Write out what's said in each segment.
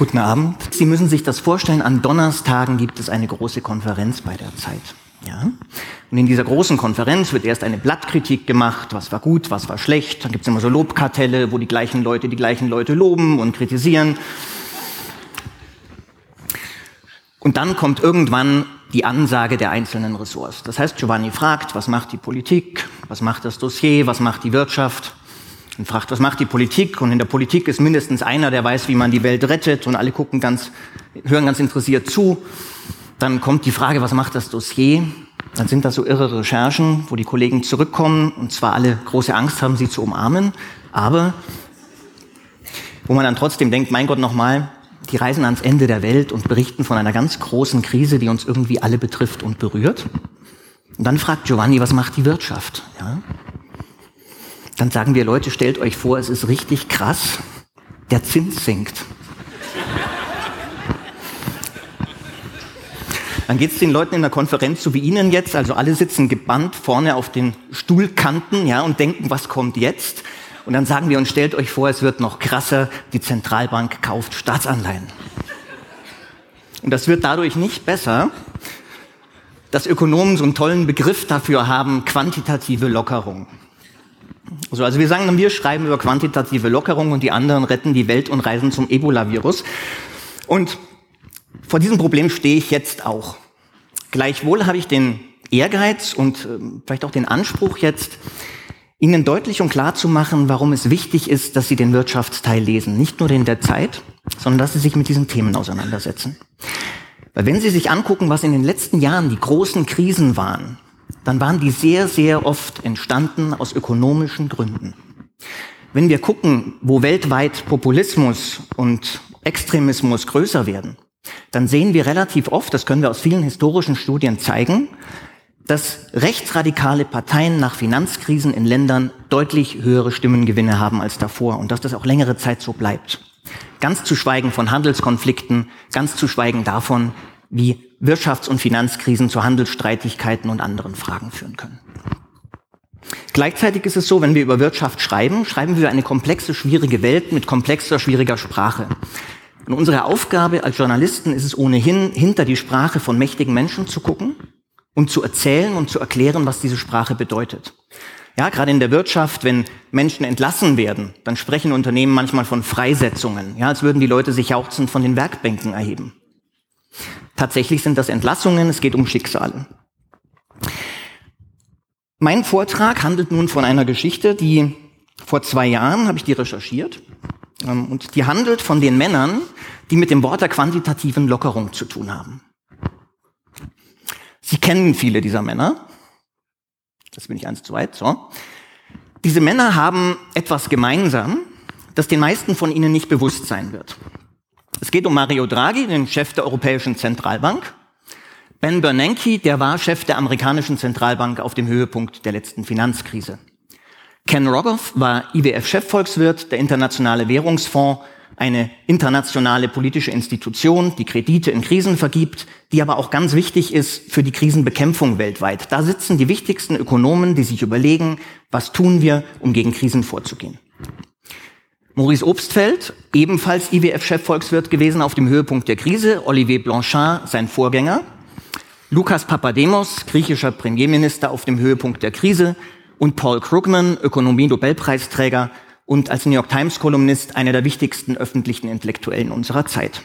Guten Abend. Sie müssen sich das vorstellen, an Donnerstagen gibt es eine große Konferenz bei der Zeit. Ja? Und in dieser großen Konferenz wird erst eine Blattkritik gemacht, was war gut, was war schlecht. Dann gibt es immer so Lobkartelle, wo die gleichen Leute die gleichen Leute loben und kritisieren. Und dann kommt irgendwann die Ansage der einzelnen Ressorts. Das heißt, Giovanni fragt, was macht die Politik, was macht das Dossier, was macht die Wirtschaft und fragt, was macht die Politik? Und in der Politik ist mindestens einer, der weiß, wie man die Welt rettet und alle gucken ganz, hören ganz interessiert zu. Dann kommt die Frage, was macht das Dossier? Dann sind das so irre Recherchen, wo die Kollegen zurückkommen und zwar alle große Angst haben, sie zu umarmen, aber wo man dann trotzdem denkt, mein Gott, nochmal, die reisen ans Ende der Welt und berichten von einer ganz großen Krise, die uns irgendwie alle betrifft und berührt. Und dann fragt Giovanni, was macht die Wirtschaft? Ja? Dann sagen wir, Leute, stellt euch vor, es ist richtig krass, der Zins sinkt. Dann geht es den Leuten in der Konferenz so wie Ihnen jetzt, also alle sitzen gebannt vorne auf den Stuhlkanten ja, und denken, was kommt jetzt? Und dann sagen wir uns, stellt euch vor, es wird noch krasser, die Zentralbank kauft Staatsanleihen. Und das wird dadurch nicht besser, dass Ökonomen so einen tollen Begriff dafür haben, quantitative Lockerung. So, also wir sagen dann, wir schreiben über quantitative Lockerung und die anderen retten die Welt und reisen zum Ebola-Virus. Und vor diesem Problem stehe ich jetzt auch. Gleichwohl habe ich den Ehrgeiz und äh, vielleicht auch den Anspruch jetzt, Ihnen deutlich und klar zu machen, warum es wichtig ist, dass Sie den Wirtschaftsteil lesen. Nicht nur den der Zeit, sondern dass Sie sich mit diesen Themen auseinandersetzen. Weil wenn Sie sich angucken, was in den letzten Jahren die großen Krisen waren, dann waren die sehr, sehr oft entstanden aus ökonomischen Gründen. Wenn wir gucken, wo weltweit Populismus und Extremismus größer werden, dann sehen wir relativ oft, das können wir aus vielen historischen Studien zeigen, dass rechtsradikale Parteien nach Finanzkrisen in Ländern deutlich höhere Stimmengewinne haben als davor und dass das auch längere Zeit so bleibt. Ganz zu schweigen von Handelskonflikten, ganz zu schweigen davon, wie Wirtschafts- und Finanzkrisen zu Handelsstreitigkeiten und anderen Fragen führen können. Gleichzeitig ist es so, wenn wir über Wirtschaft schreiben, schreiben wir eine komplexe, schwierige Welt mit komplexer, schwieriger Sprache. Und unsere Aufgabe als Journalisten ist es ohnehin, hinter die Sprache von mächtigen Menschen zu gucken und zu erzählen und zu erklären, was diese Sprache bedeutet. Ja, gerade in der Wirtschaft, wenn Menschen entlassen werden, dann sprechen Unternehmen manchmal von Freisetzungen, ja, als würden die Leute sich jauchzend von den Werkbänken erheben. Tatsächlich sind das Entlassungen, es geht um Schicksale. Mein Vortrag handelt nun von einer Geschichte, die vor zwei Jahren habe ich die recherchiert ähm, und die handelt von den Männern, die mit dem Wort der quantitativen Lockerung zu tun haben. Sie kennen viele dieser Männer. Das bin ich eins zu weit. So. Diese Männer haben etwas gemeinsam, das den meisten von Ihnen nicht bewusst sein wird. Es geht um Mario Draghi, den Chef der Europäischen Zentralbank. Ben Bernanke, der war Chef der amerikanischen Zentralbank auf dem Höhepunkt der letzten Finanzkrise. Ken Rogoff war IWF-Chefvolkswirt, der Internationale Währungsfonds eine internationale politische Institution, die Kredite in Krisen vergibt, die aber auch ganz wichtig ist für die Krisenbekämpfung weltweit. Da sitzen die wichtigsten Ökonomen, die sich überlegen, was tun wir, um gegen Krisen vorzugehen. Maurice Obstfeld, ebenfalls IWF-Chefvolkswirt gewesen auf dem Höhepunkt der Krise, Olivier Blanchard, sein Vorgänger, Lukas Papademos, griechischer Premierminister auf dem Höhepunkt der Krise und Paul Krugman, Ökonomie-Nobelpreisträger und als New York Times Kolumnist einer der wichtigsten öffentlichen Intellektuellen unserer Zeit.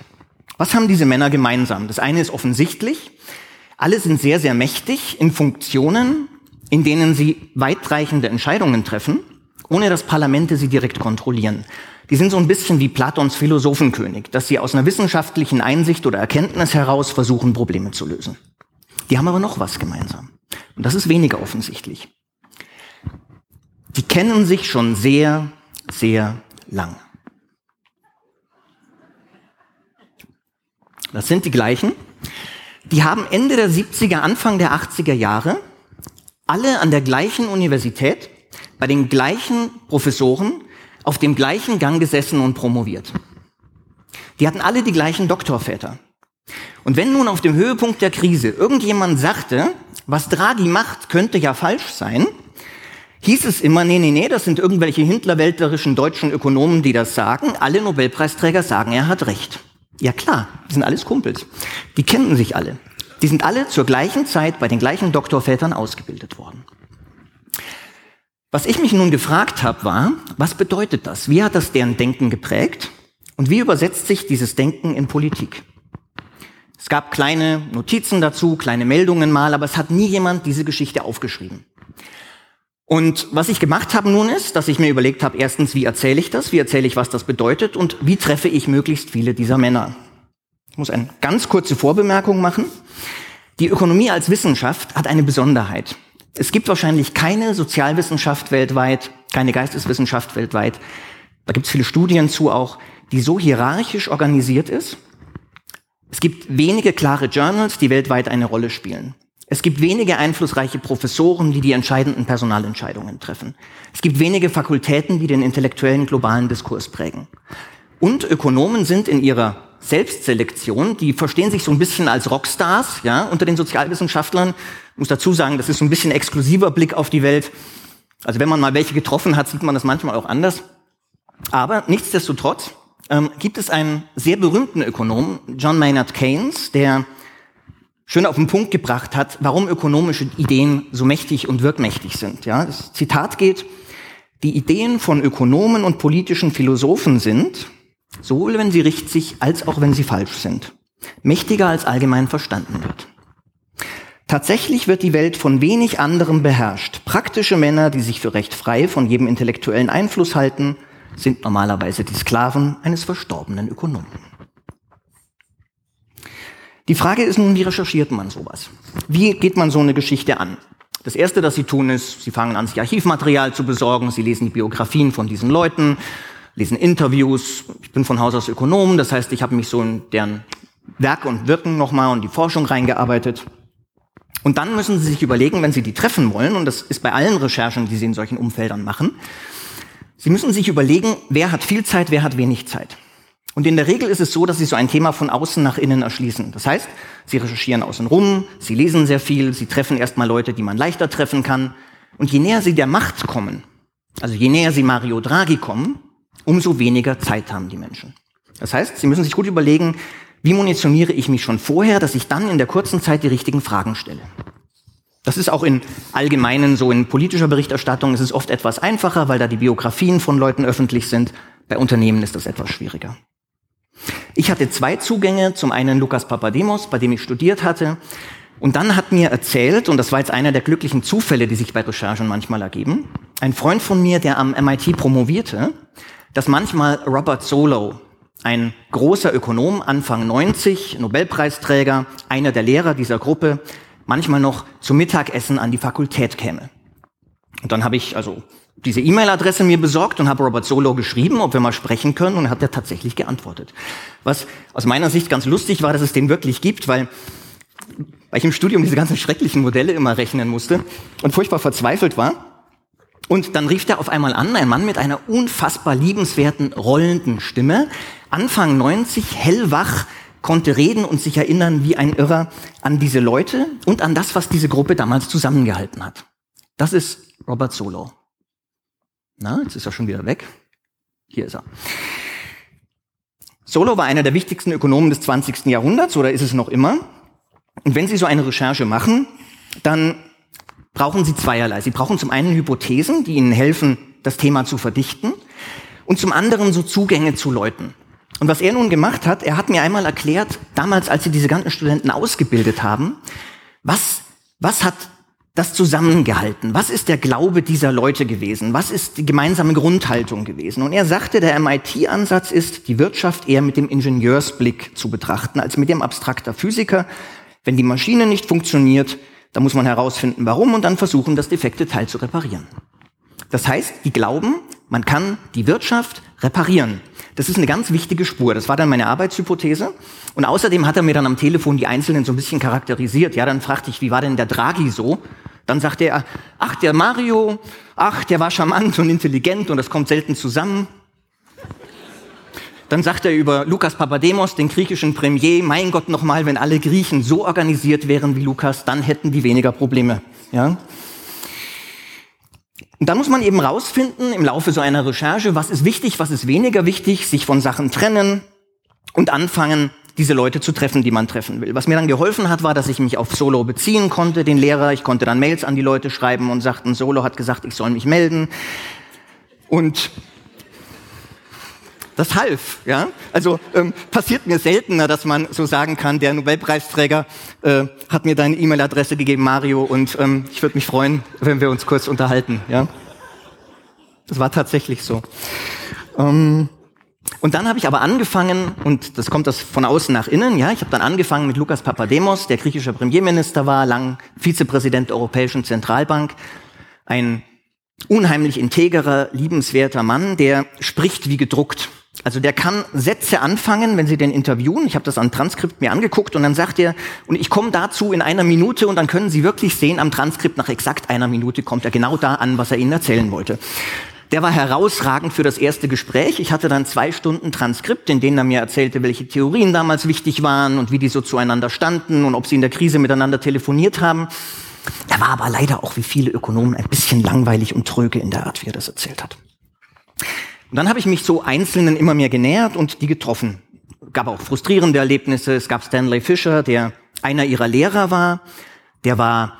Was haben diese Männer gemeinsam? Das eine ist offensichtlich. Alle sind sehr, sehr mächtig in Funktionen, in denen sie weitreichende Entscheidungen treffen, ohne dass Parlamente sie direkt kontrollieren. Die sind so ein bisschen wie Platons Philosophenkönig, dass sie aus einer wissenschaftlichen Einsicht oder Erkenntnis heraus versuchen, Probleme zu lösen. Die haben aber noch was gemeinsam. Und das ist weniger offensichtlich. Die kennen sich schon sehr, sehr lang. Das sind die gleichen. Die haben Ende der 70er, Anfang der 80er Jahre alle an der gleichen Universität, bei den gleichen Professoren, auf dem gleichen Gang gesessen und promoviert. Die hatten alle die gleichen Doktorväter. Und wenn nun auf dem Höhepunkt der Krise irgendjemand sagte, was Draghi macht, könnte ja falsch sein, hieß es immer, nee, nee, nee, das sind irgendwelche hintlerwelterischen deutschen Ökonomen, die das sagen. Alle Nobelpreisträger sagen, er hat recht. Ja klar, die sind alles Kumpels. Die kennen sich alle. Die sind alle zur gleichen Zeit bei den gleichen Doktorvätern ausgebildet worden. Was ich mich nun gefragt habe, war, was bedeutet das? Wie hat das deren Denken geprägt? Und wie übersetzt sich dieses Denken in Politik? Es gab kleine Notizen dazu, kleine Meldungen mal, aber es hat nie jemand diese Geschichte aufgeschrieben. Und was ich gemacht habe nun ist, dass ich mir überlegt habe, erstens, wie erzähle ich das, wie erzähle ich, was das bedeutet und wie treffe ich möglichst viele dieser Männer. Ich muss eine ganz kurze Vorbemerkung machen. Die Ökonomie als Wissenschaft hat eine Besonderheit. Es gibt wahrscheinlich keine Sozialwissenschaft weltweit, keine Geisteswissenschaft weltweit, da gibt es viele Studien zu auch, die so hierarchisch organisiert ist. Es gibt wenige klare Journals, die weltweit eine Rolle spielen. Es gibt wenige einflussreiche Professoren, die die entscheidenden Personalentscheidungen treffen. Es gibt wenige Fakultäten, die den intellektuellen globalen Diskurs prägen. Und Ökonomen sind in ihrer Selbstselektion, die verstehen sich so ein bisschen als Rockstars, ja, unter den Sozialwissenschaftlern. Ich muss dazu sagen, das ist so ein bisschen exklusiver Blick auf die Welt. Also wenn man mal welche getroffen hat, sieht man das manchmal auch anders. Aber nichtsdestotrotz ähm, gibt es einen sehr berühmten Ökonom, John Maynard Keynes, der schön auf den Punkt gebracht hat, warum ökonomische Ideen so mächtig und wirkmächtig sind. Ja, das Zitat geht, die Ideen von Ökonomen und politischen Philosophen sind, sowohl wenn sie richtig als auch wenn sie falsch sind, mächtiger als allgemein verstanden wird. Tatsächlich wird die Welt von wenig anderem beherrscht. Praktische Männer, die sich für recht frei von jedem intellektuellen Einfluss halten, sind normalerweise die Sklaven eines verstorbenen Ökonomen. Die Frage ist nun, wie recherchiert man sowas? Wie geht man so eine Geschichte an? Das Erste, das Sie tun, ist, Sie fangen an, sich Archivmaterial zu besorgen, Sie lesen die Biografien von diesen Leuten, lesen Interviews. Ich bin von Haus aus Ökonom, das heißt, ich habe mich so in deren Werk und Wirken nochmal und die Forschung reingearbeitet. Und dann müssen Sie sich überlegen, wenn Sie die treffen wollen, und das ist bei allen Recherchen, die Sie in solchen Umfeldern machen, Sie müssen sich überlegen, wer hat viel Zeit, wer hat wenig Zeit. Und in der Regel ist es so, dass Sie so ein Thema von außen nach innen erschließen. Das heißt, Sie recherchieren außen rum, Sie lesen sehr viel, Sie treffen erstmal Leute, die man leichter treffen kann. Und je näher Sie der Macht kommen, also je näher Sie Mario Draghi kommen, umso weniger Zeit haben die Menschen. Das heißt, Sie müssen sich gut überlegen, wie munitioniere ich mich schon vorher, dass ich dann in der kurzen Zeit die richtigen Fragen stelle. Das ist auch in allgemeinen, so in politischer Berichterstattung, ist es oft etwas einfacher, weil da die Biografien von Leuten öffentlich sind. Bei Unternehmen ist das etwas schwieriger. Ich hatte zwei Zugänge. Zum einen Lukas Papademos, bei dem ich studiert hatte. Und dann hat mir erzählt, und das war jetzt einer der glücklichen Zufälle, die sich bei Recherchen manchmal ergeben, ein Freund von mir, der am MIT promovierte, dass manchmal Robert Solow, ein großer Ökonom, Anfang 90, Nobelpreisträger, einer der Lehrer dieser Gruppe, manchmal noch zum Mittagessen an die Fakultät käme. Und dann habe ich also diese E-Mail-Adresse mir besorgt und habe Robert Solo geschrieben, ob wir mal sprechen können, und hat er tatsächlich geantwortet. Was aus meiner Sicht ganz lustig war, dass es den wirklich gibt, weil, weil ich im Studium diese ganzen schrecklichen Modelle immer rechnen musste und furchtbar verzweifelt war. Und dann rief er auf einmal an, ein Mann mit einer unfassbar liebenswerten, rollenden Stimme, Anfang 90, hellwach, konnte reden und sich erinnern wie ein Irrer an diese Leute und an das, was diese Gruppe damals zusammengehalten hat. Das ist Robert Solo. Na, jetzt ist er schon wieder weg. Hier ist er. Solo war einer der wichtigsten Ökonomen des 20. Jahrhunderts oder ist es noch immer. Und wenn Sie so eine Recherche machen, dann brauchen Sie zweierlei. Sie brauchen zum einen Hypothesen, die Ihnen helfen, das Thema zu verdichten, und zum anderen so Zugänge zu Leuten. Und was er nun gemacht hat, er hat mir einmal erklärt, damals, als sie diese ganzen Studenten ausgebildet haben, was, was hat das zusammengehalten? Was ist der Glaube dieser Leute gewesen? Was ist die gemeinsame Grundhaltung gewesen? Und er sagte, der MIT-Ansatz ist, die Wirtschaft eher mit dem Ingenieursblick zu betrachten, als mit dem abstrakter Physiker. Wenn die Maschine nicht funktioniert, dann muss man herausfinden, warum und dann versuchen, das defekte Teil zu reparieren. Das heißt, die glauben, man kann die Wirtschaft reparieren. Das ist eine ganz wichtige Spur. Das war dann meine Arbeitshypothese. Und außerdem hat er mir dann am Telefon die Einzelnen so ein bisschen charakterisiert. Ja, dann fragte ich, wie war denn der Draghi so? Dann sagte er, ach, der Mario, ach, der war charmant und intelligent und das kommt selten zusammen. Dann sagt er über Lukas Papademos, den griechischen Premier, mein Gott nochmal, wenn alle Griechen so organisiert wären wie Lukas, dann hätten die weniger Probleme. Ja? Und dann muss man eben rausfinden im Laufe so einer Recherche, was ist wichtig, was ist weniger wichtig, sich von Sachen trennen und anfangen, diese Leute zu treffen, die man treffen will. Was mir dann geholfen hat, war, dass ich mich auf Solo beziehen konnte, den Lehrer. Ich konnte dann Mails an die Leute schreiben und sagten, Solo hat gesagt, ich soll mich melden. Und das half, ja. Also ähm, passiert mir seltener, dass man so sagen kann, der Nobelpreisträger äh, hat mir deine E-Mail-Adresse gegeben, Mario, und ähm, ich würde mich freuen, wenn wir uns kurz unterhalten, ja. Das war tatsächlich so. Ähm, und dann habe ich aber angefangen, und das kommt das von außen nach innen, ja, ich habe dann angefangen mit Lukas Papademos, der griechischer Premierminister war, lang Vizepräsident der Europäischen Zentralbank, ein unheimlich integrer, liebenswerter Mann, der spricht wie gedruckt. Also der kann Sätze anfangen, wenn Sie den interviewen. Ich habe das an Transkript mir angeguckt und dann sagt er, und ich komme dazu in einer Minute und dann können Sie wirklich sehen, am Transkript nach exakt einer Minute kommt er genau da an, was er Ihnen erzählen wollte. Der war herausragend für das erste Gespräch. Ich hatte dann zwei Stunden Transkript, in denen er mir erzählte, welche Theorien damals wichtig waren und wie die so zueinander standen und ob sie in der Krise miteinander telefoniert haben. Er war aber leider auch wie viele Ökonomen ein bisschen langweilig und tröge in der Art, wie er das erzählt hat. Und dann habe ich mich so Einzelnen immer mehr genähert und die getroffen. Gab auch frustrierende Erlebnisse. Es gab Stanley Fischer, der einer ihrer Lehrer war. Der war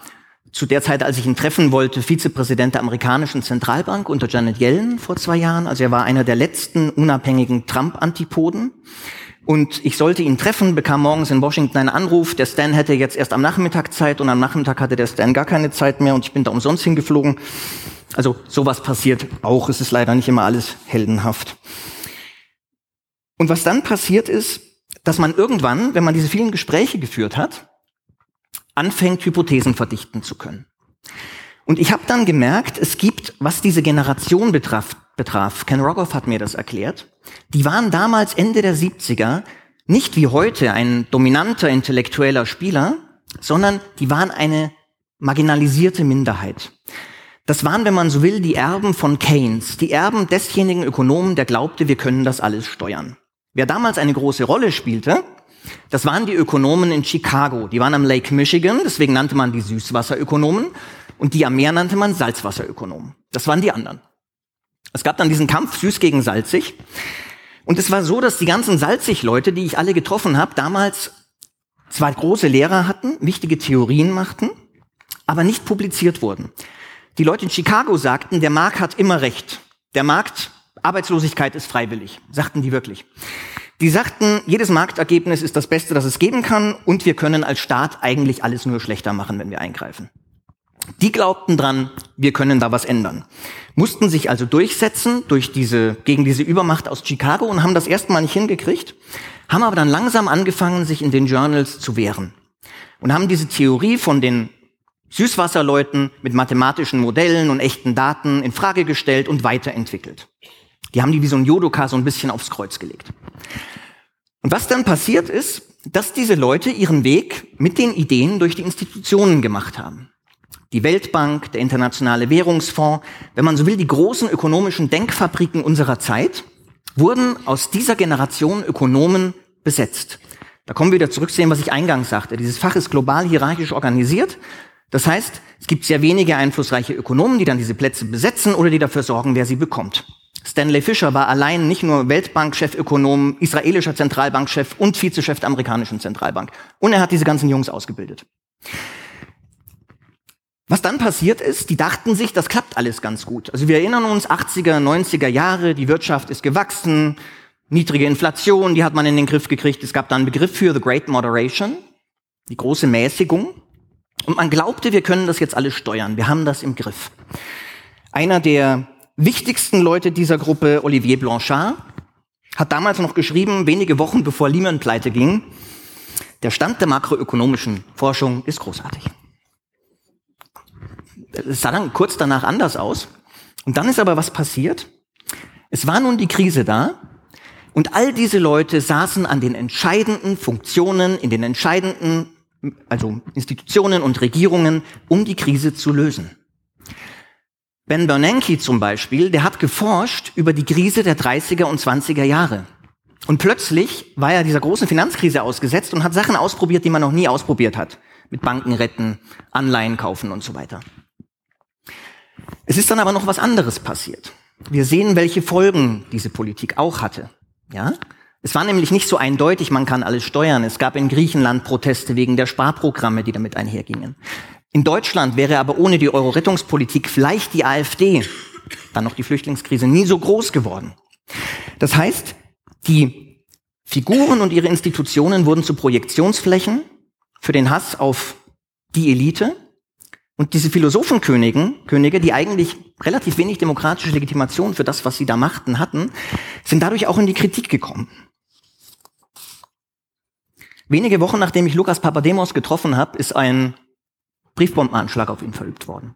zu der Zeit, als ich ihn treffen wollte, Vizepräsident der amerikanischen Zentralbank unter Janet Yellen vor zwei Jahren. Also er war einer der letzten unabhängigen Trump-Antipoden. Und ich sollte ihn treffen, bekam morgens in Washington einen Anruf, der Stan hätte jetzt erst am Nachmittag Zeit und am Nachmittag hatte der Stan gar keine Zeit mehr und ich bin da umsonst hingeflogen. Also sowas passiert auch, es ist leider nicht immer alles heldenhaft. Und was dann passiert ist, dass man irgendwann, wenn man diese vielen Gespräche geführt hat, anfängt, Hypothesen verdichten zu können. Und ich habe dann gemerkt, es gibt, was diese Generation betraf, betraf, Ken Rogoff hat mir das erklärt, die waren damals Ende der 70er nicht wie heute ein dominanter intellektueller Spieler, sondern die waren eine marginalisierte Minderheit. Das waren, wenn man so will, die Erben von Keynes, die Erben desjenigen Ökonomen, der glaubte, wir können das alles steuern. Wer damals eine große Rolle spielte, das waren die Ökonomen in Chicago. Die waren am Lake Michigan, deswegen nannte man die Süßwasserökonomen. Und die am Meer nannte man Salzwasserökonomen. Das waren die anderen. Es gab dann diesen Kampf süß gegen salzig. Und es war so, dass die ganzen Salzig-Leute, die ich alle getroffen habe, damals zwar große Lehrer hatten, wichtige Theorien machten, aber nicht publiziert wurden. Die Leute in Chicago sagten, der Markt hat immer recht. Der Markt, Arbeitslosigkeit ist freiwillig, sagten die wirklich. Die sagten, jedes Marktergebnis ist das Beste, das es geben kann und wir können als Staat eigentlich alles nur schlechter machen, wenn wir eingreifen. Die glaubten dran, wir können da was ändern. Mussten sich also durchsetzen durch diese, gegen diese Übermacht aus Chicago und haben das erstmal nicht hingekriegt, haben aber dann langsam angefangen, sich in den Journals zu wehren. Und haben diese Theorie von den Süßwasserleuten mit mathematischen Modellen und echten Daten in Frage gestellt und weiterentwickelt. Die haben die wie so ein Jodoka so ein bisschen aufs Kreuz gelegt. Und was dann passiert ist, dass diese Leute ihren Weg mit den Ideen durch die Institutionen gemacht haben. Die Weltbank, der Internationale Währungsfonds, wenn man so will, die großen ökonomischen Denkfabriken unserer Zeit wurden aus dieser Generation Ökonomen besetzt. Da kommen wir wieder zurück zu dem, was ich eingangs sagte. Dieses Fach ist global hierarchisch organisiert. Das heißt, es gibt sehr wenige einflussreiche Ökonomen, die dann diese Plätze besetzen oder die dafür sorgen, wer sie bekommt. Stanley Fischer war allein nicht nur Weltbank-Chefökonom, israelischer Zentralbankchef und Vizechef der amerikanischen Zentralbank. Und er hat diese ganzen Jungs ausgebildet. Was dann passiert ist, die dachten sich, das klappt alles ganz gut. Also wir erinnern uns, 80er, 90er Jahre, die Wirtschaft ist gewachsen, niedrige Inflation, die hat man in den Griff gekriegt. Es gab da einen Begriff für The Great Moderation, die große Mäßigung. Und man glaubte, wir können das jetzt alles steuern. Wir haben das im Griff. Einer der wichtigsten Leute dieser Gruppe, Olivier Blanchard, hat damals noch geschrieben, wenige Wochen bevor Lehman pleite ging, der Stand der makroökonomischen Forschung ist großartig. Es sah dann kurz danach anders aus. Und dann ist aber was passiert. Es war nun die Krise da. Und all diese Leute saßen an den entscheidenden Funktionen, in den entscheidenden, also Institutionen und Regierungen, um die Krise zu lösen. Ben Bernanke zum Beispiel, der hat geforscht über die Krise der 30er und 20er Jahre. Und plötzlich war er dieser großen Finanzkrise ausgesetzt und hat Sachen ausprobiert, die man noch nie ausprobiert hat. Mit Banken retten, Anleihen kaufen und so weiter. Es ist dann aber noch was anderes passiert. Wir sehen, welche Folgen diese Politik auch hatte. Ja? Es war nämlich nicht so eindeutig, man kann alles steuern. Es gab in Griechenland Proteste wegen der Sparprogramme, die damit einhergingen. In Deutschland wäre aber ohne die Euro-Rettungspolitik vielleicht die AfD, dann noch die Flüchtlingskrise, nie so groß geworden. Das heißt, die Figuren und ihre Institutionen wurden zu Projektionsflächen für den Hass auf die Elite. Und diese Philosophenkönigen, Könige, die eigentlich relativ wenig demokratische Legitimation für das, was sie da machten, hatten, sind dadurch auch in die Kritik gekommen. Wenige Wochen nachdem ich Lukas Papademos getroffen habe, ist ein Briefbombenanschlag auf ihn verübt worden.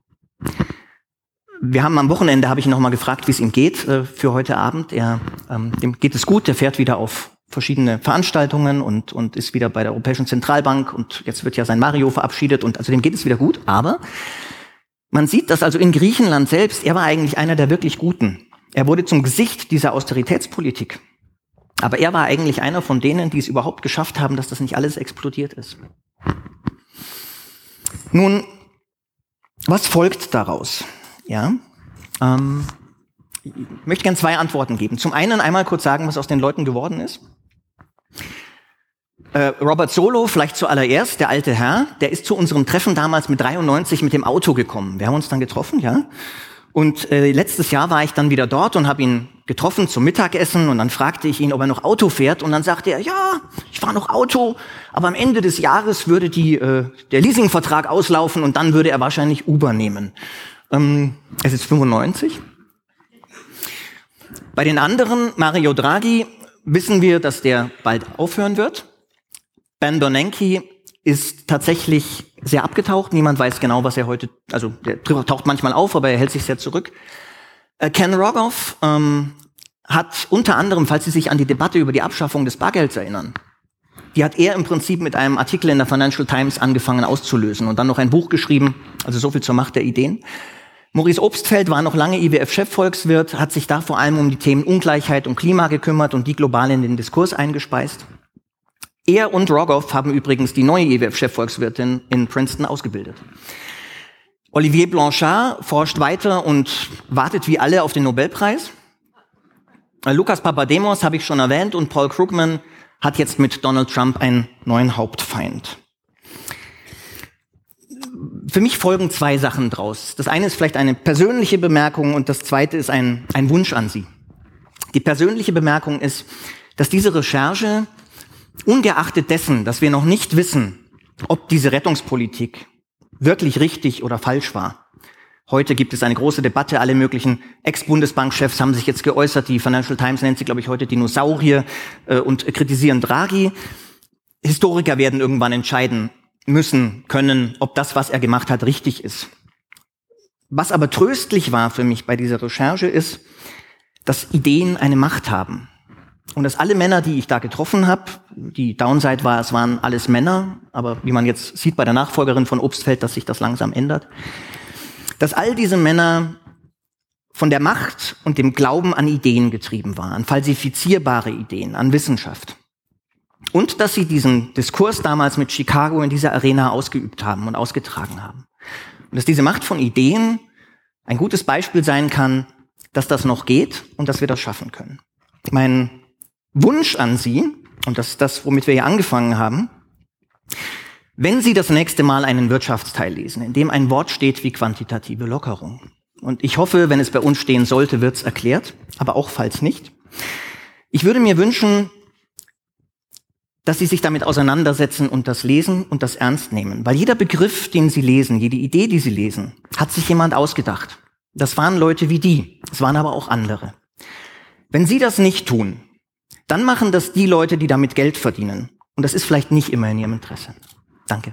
Wir haben am Wochenende, habe ich ihn nochmal gefragt, wie es ihm geht äh, für heute Abend. Er, ähm, dem geht es gut, der fährt wieder auf verschiedene Veranstaltungen und, und ist wieder bei der Europäischen Zentralbank und jetzt wird ja sein Mario verabschiedet und also dem geht es wieder gut. Aber man sieht dass also in Griechenland selbst, er war eigentlich einer der wirklich Guten. Er wurde zum Gesicht dieser Austeritätspolitik. Aber er war eigentlich einer von denen, die es überhaupt geschafft haben, dass das nicht alles explodiert ist. Nun, was folgt daraus? Ja, ähm, ich möchte gerne zwei Antworten geben. Zum einen einmal kurz sagen, was aus den Leuten geworden ist. Äh, Robert Solo, vielleicht zuallererst, der alte Herr, der ist zu unserem Treffen damals mit 93 mit dem Auto gekommen. Wir haben uns dann getroffen, ja. Und äh, letztes Jahr war ich dann wieder dort und habe ihn getroffen zum Mittagessen und dann fragte ich ihn, ob er noch Auto fährt und dann sagte er, ja, ich fahre noch Auto, aber am Ende des Jahres würde die, äh, der Leasingvertrag auslaufen und dann würde er wahrscheinlich Uber nehmen. Ähm, es ist 95. Bei den anderen, Mario Draghi, wissen wir, dass der bald aufhören wird. Ben Bernanke ist tatsächlich sehr abgetaucht. Niemand weiß genau, was er heute, also der taucht manchmal auf, aber er hält sich sehr zurück. Äh, Ken Rogoff ähm, hat unter anderem, falls Sie sich an die Debatte über die Abschaffung des Bargelds erinnern, die hat er im Prinzip mit einem Artikel in der Financial Times angefangen auszulösen und dann noch ein Buch geschrieben, also so viel zur Macht der Ideen. Maurice Obstfeld war noch lange IWF-Chefvolkswirt, hat sich da vor allem um die Themen Ungleichheit und Klima gekümmert und die global in den Diskurs eingespeist. Er und Rogoff haben übrigens die neue IWF-Chefvolkswirtin in Princeton ausgebildet. Olivier Blanchard forscht weiter und wartet wie alle auf den Nobelpreis. Lukas Papademos habe ich schon erwähnt und Paul Krugman hat jetzt mit Donald Trump einen neuen Hauptfeind für mich folgen zwei Sachen draus. Das eine ist vielleicht eine persönliche Bemerkung und das zweite ist ein, ein Wunsch an Sie. Die persönliche Bemerkung ist, dass diese Recherche, ungeachtet dessen, dass wir noch nicht wissen, ob diese Rettungspolitik wirklich richtig oder falsch war. Heute gibt es eine große Debatte, alle möglichen Ex-Bundesbankchefs haben sich jetzt geäußert, die Financial Times nennt sie, glaube ich, heute Dinosaurier äh, und kritisieren Draghi. Historiker werden irgendwann entscheiden, müssen, können, ob das, was er gemacht hat, richtig ist. Was aber tröstlich war für mich bei dieser Recherche ist, dass Ideen eine Macht haben. Und dass alle Männer, die ich da getroffen habe, die Downside war, es waren alles Männer, aber wie man jetzt sieht bei der Nachfolgerin von Obstfeld, dass sich das langsam ändert, dass all diese Männer von der Macht und dem Glauben an Ideen getrieben waren, an falsifizierbare Ideen, an Wissenschaft. Und dass sie diesen Diskurs damals mit Chicago in dieser Arena ausgeübt haben und ausgetragen haben. Und dass diese Macht von Ideen ein gutes Beispiel sein kann, dass das noch geht und dass wir das schaffen können. Mein Wunsch an Sie, und das ist das, womit wir hier angefangen haben, wenn Sie das nächste Mal einen Wirtschaftsteil lesen, in dem ein Wort steht wie quantitative Lockerung, und ich hoffe, wenn es bei uns stehen sollte, wird es erklärt, aber auch falls nicht, ich würde mir wünschen, dass sie sich damit auseinandersetzen und das lesen und das ernst nehmen. Weil jeder Begriff, den sie lesen, jede Idee, die sie lesen, hat sich jemand ausgedacht. Das waren Leute wie die, es waren aber auch andere. Wenn sie das nicht tun, dann machen das die Leute, die damit Geld verdienen. Und das ist vielleicht nicht immer in ihrem Interesse. Danke.